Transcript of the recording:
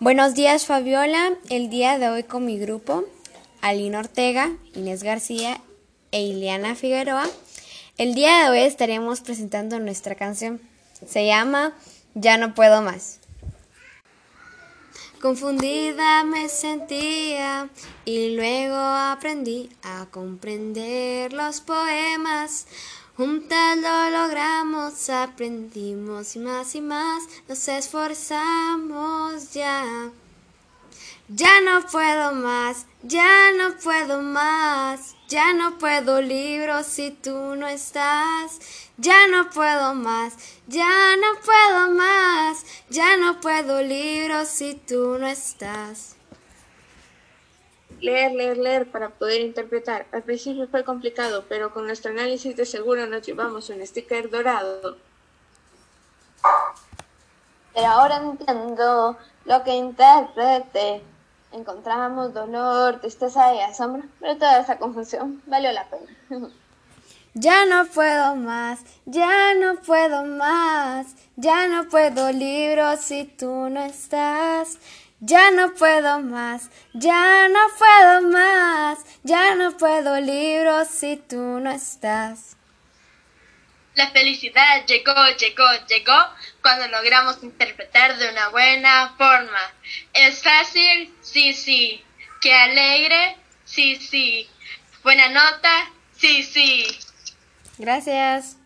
Buenos días Fabiola, el día de hoy con mi grupo, Alina Ortega, Inés García e Ileana Figueroa, el día de hoy estaremos presentando nuestra canción. Se llama Ya no puedo más. Confundida me sentía y luego aprendí a comprender los poemas. Juntas lo logramos, aprendimos y más y más nos esforzamos ya. Ya no puedo más, ya no puedo más, ya no puedo libros si tú no estás. Ya no puedo más, ya no puedo más, ya no puedo libros si tú no estás. Leer, leer, leer para poder interpretar. Al principio fue complicado, pero con nuestro análisis de seguro nos llevamos un sticker dorado. Pero ahora entiendo lo que interprete. Encontramos dolor, tristeza y asombro, pero toda esa confusión valió la pena. Ya no puedo más, ya no puedo más, ya no puedo libros si tú no estás. Ya no puedo más, ya no puedo más, ya no puedo libros si tú no estás. La felicidad llegó, llegó, llegó cuando logramos interpretar de una buena forma. Sí, sí. ¿Qué alegre? Sí, sí. ¿Buena nota? Sí, sí. Gracias.